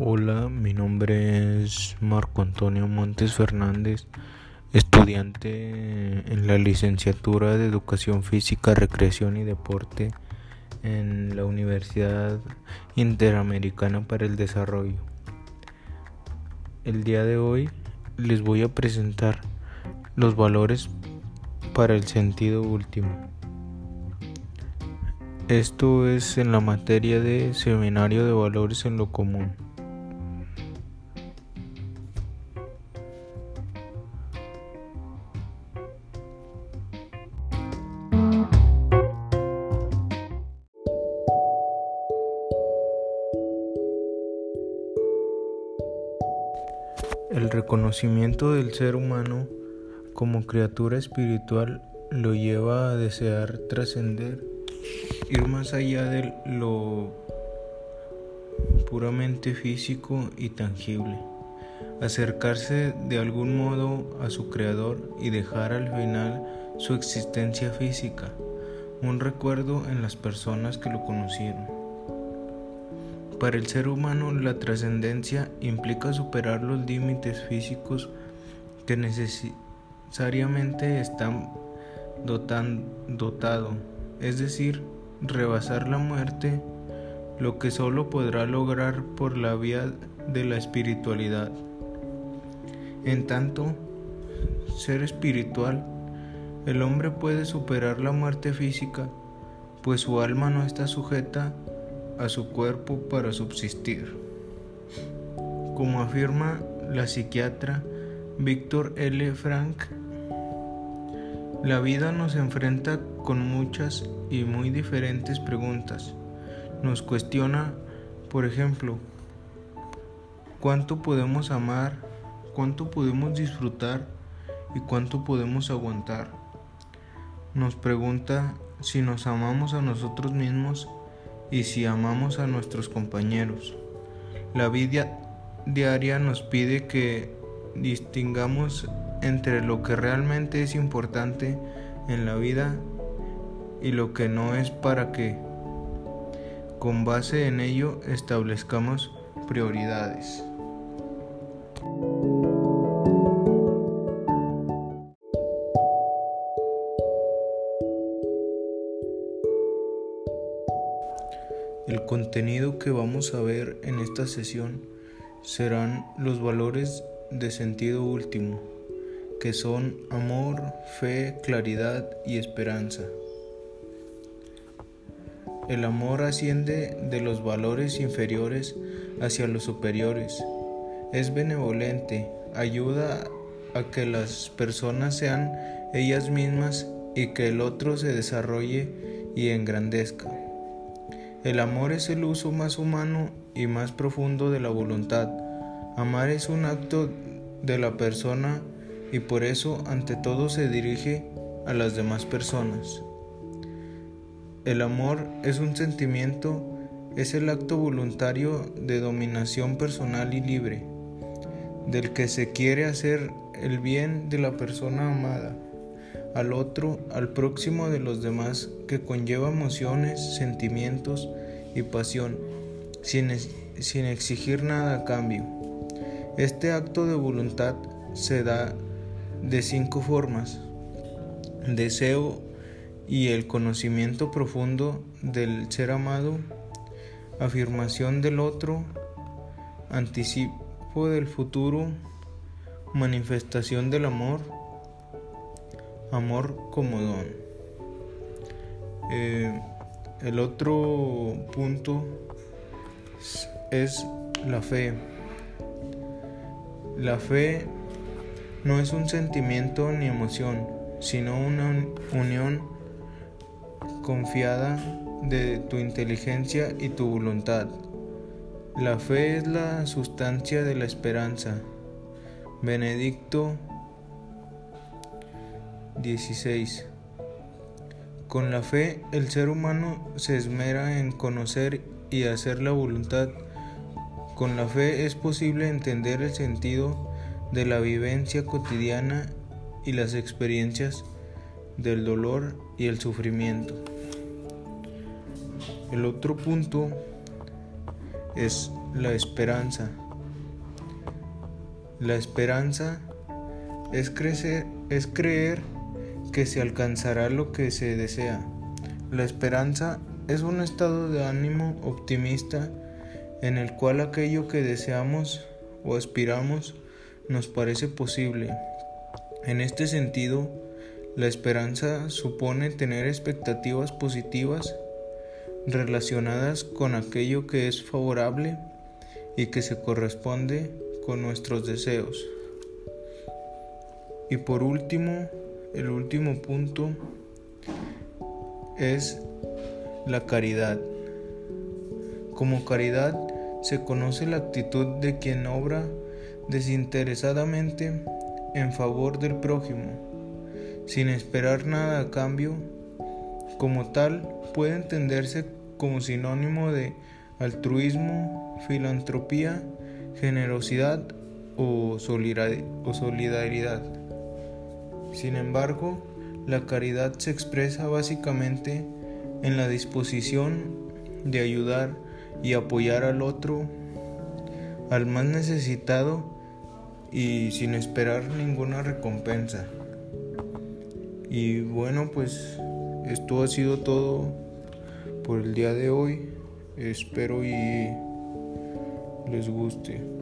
Hola, mi nombre es Marco Antonio Montes Fernández, estudiante en la licenciatura de Educación Física, Recreación y Deporte en la Universidad Interamericana para el Desarrollo. El día de hoy les voy a presentar los valores para el sentido último. Esto es en la materia de Seminario de Valores en lo Común. El reconocimiento del ser humano como criatura espiritual lo lleva a desear trascender, ir más allá de lo puramente físico y tangible, acercarse de algún modo a su creador y dejar al final su existencia física, un recuerdo en las personas que lo conocieron. Para el ser humano la trascendencia implica superar los límites físicos que necesariamente están dotado, es decir, rebasar la muerte, lo que solo podrá lograr por la vía de la espiritualidad. En tanto, ser espiritual, el hombre puede superar la muerte física, pues su alma no está sujeta a su cuerpo para subsistir. Como afirma la psiquiatra Víctor L. Frank, la vida nos enfrenta con muchas y muy diferentes preguntas. Nos cuestiona, por ejemplo, cuánto podemos amar, cuánto podemos disfrutar y cuánto podemos aguantar. Nos pregunta si nos amamos a nosotros mismos y si amamos a nuestros compañeros. La vida diaria nos pide que distingamos entre lo que realmente es importante en la vida y lo que no es para que con base en ello establezcamos prioridades. El contenido que vamos a ver en esta sesión serán los valores de sentido último, que son amor, fe, claridad y esperanza. El amor asciende de los valores inferiores hacia los superiores. Es benevolente, ayuda a que las personas sean ellas mismas y que el otro se desarrolle y engrandezca. El amor es el uso más humano y más profundo de la voluntad. Amar es un acto de la persona y por eso ante todo se dirige a las demás personas. El amor es un sentimiento, es el acto voluntario de dominación personal y libre, del que se quiere hacer el bien de la persona amada al otro, al próximo de los demás, que conlleva emociones, sentimientos y pasión, sin, sin exigir nada a cambio. Este acto de voluntad se da de cinco formas. Deseo y el conocimiento profundo del ser amado, afirmación del otro, anticipo del futuro, manifestación del amor, amor como don. Eh, el otro punto es la fe. La fe no es un sentimiento ni emoción, sino una unión confiada de tu inteligencia y tu voluntad. La fe es la sustancia de la esperanza. Benedicto 16. Con la fe el ser humano se esmera en conocer y hacer la voluntad. Con la fe es posible entender el sentido de la vivencia cotidiana y las experiencias del dolor y el sufrimiento. El otro punto es la esperanza. La esperanza es, crecer, es creer que se alcanzará lo que se desea. La esperanza es un estado de ánimo optimista en el cual aquello que deseamos o aspiramos nos parece posible. En este sentido, la esperanza supone tener expectativas positivas relacionadas con aquello que es favorable y que se corresponde con nuestros deseos. Y por último, el último punto es la caridad. Como caridad se conoce la actitud de quien obra desinteresadamente en favor del prójimo, sin esperar nada a cambio. Como tal, puede entenderse como sinónimo de altruismo, filantropía, generosidad o solidaridad. Sin embargo, la caridad se expresa básicamente en la disposición de ayudar y apoyar al otro, al más necesitado y sin esperar ninguna recompensa. Y bueno, pues esto ha sido todo por el día de hoy. Espero y les guste.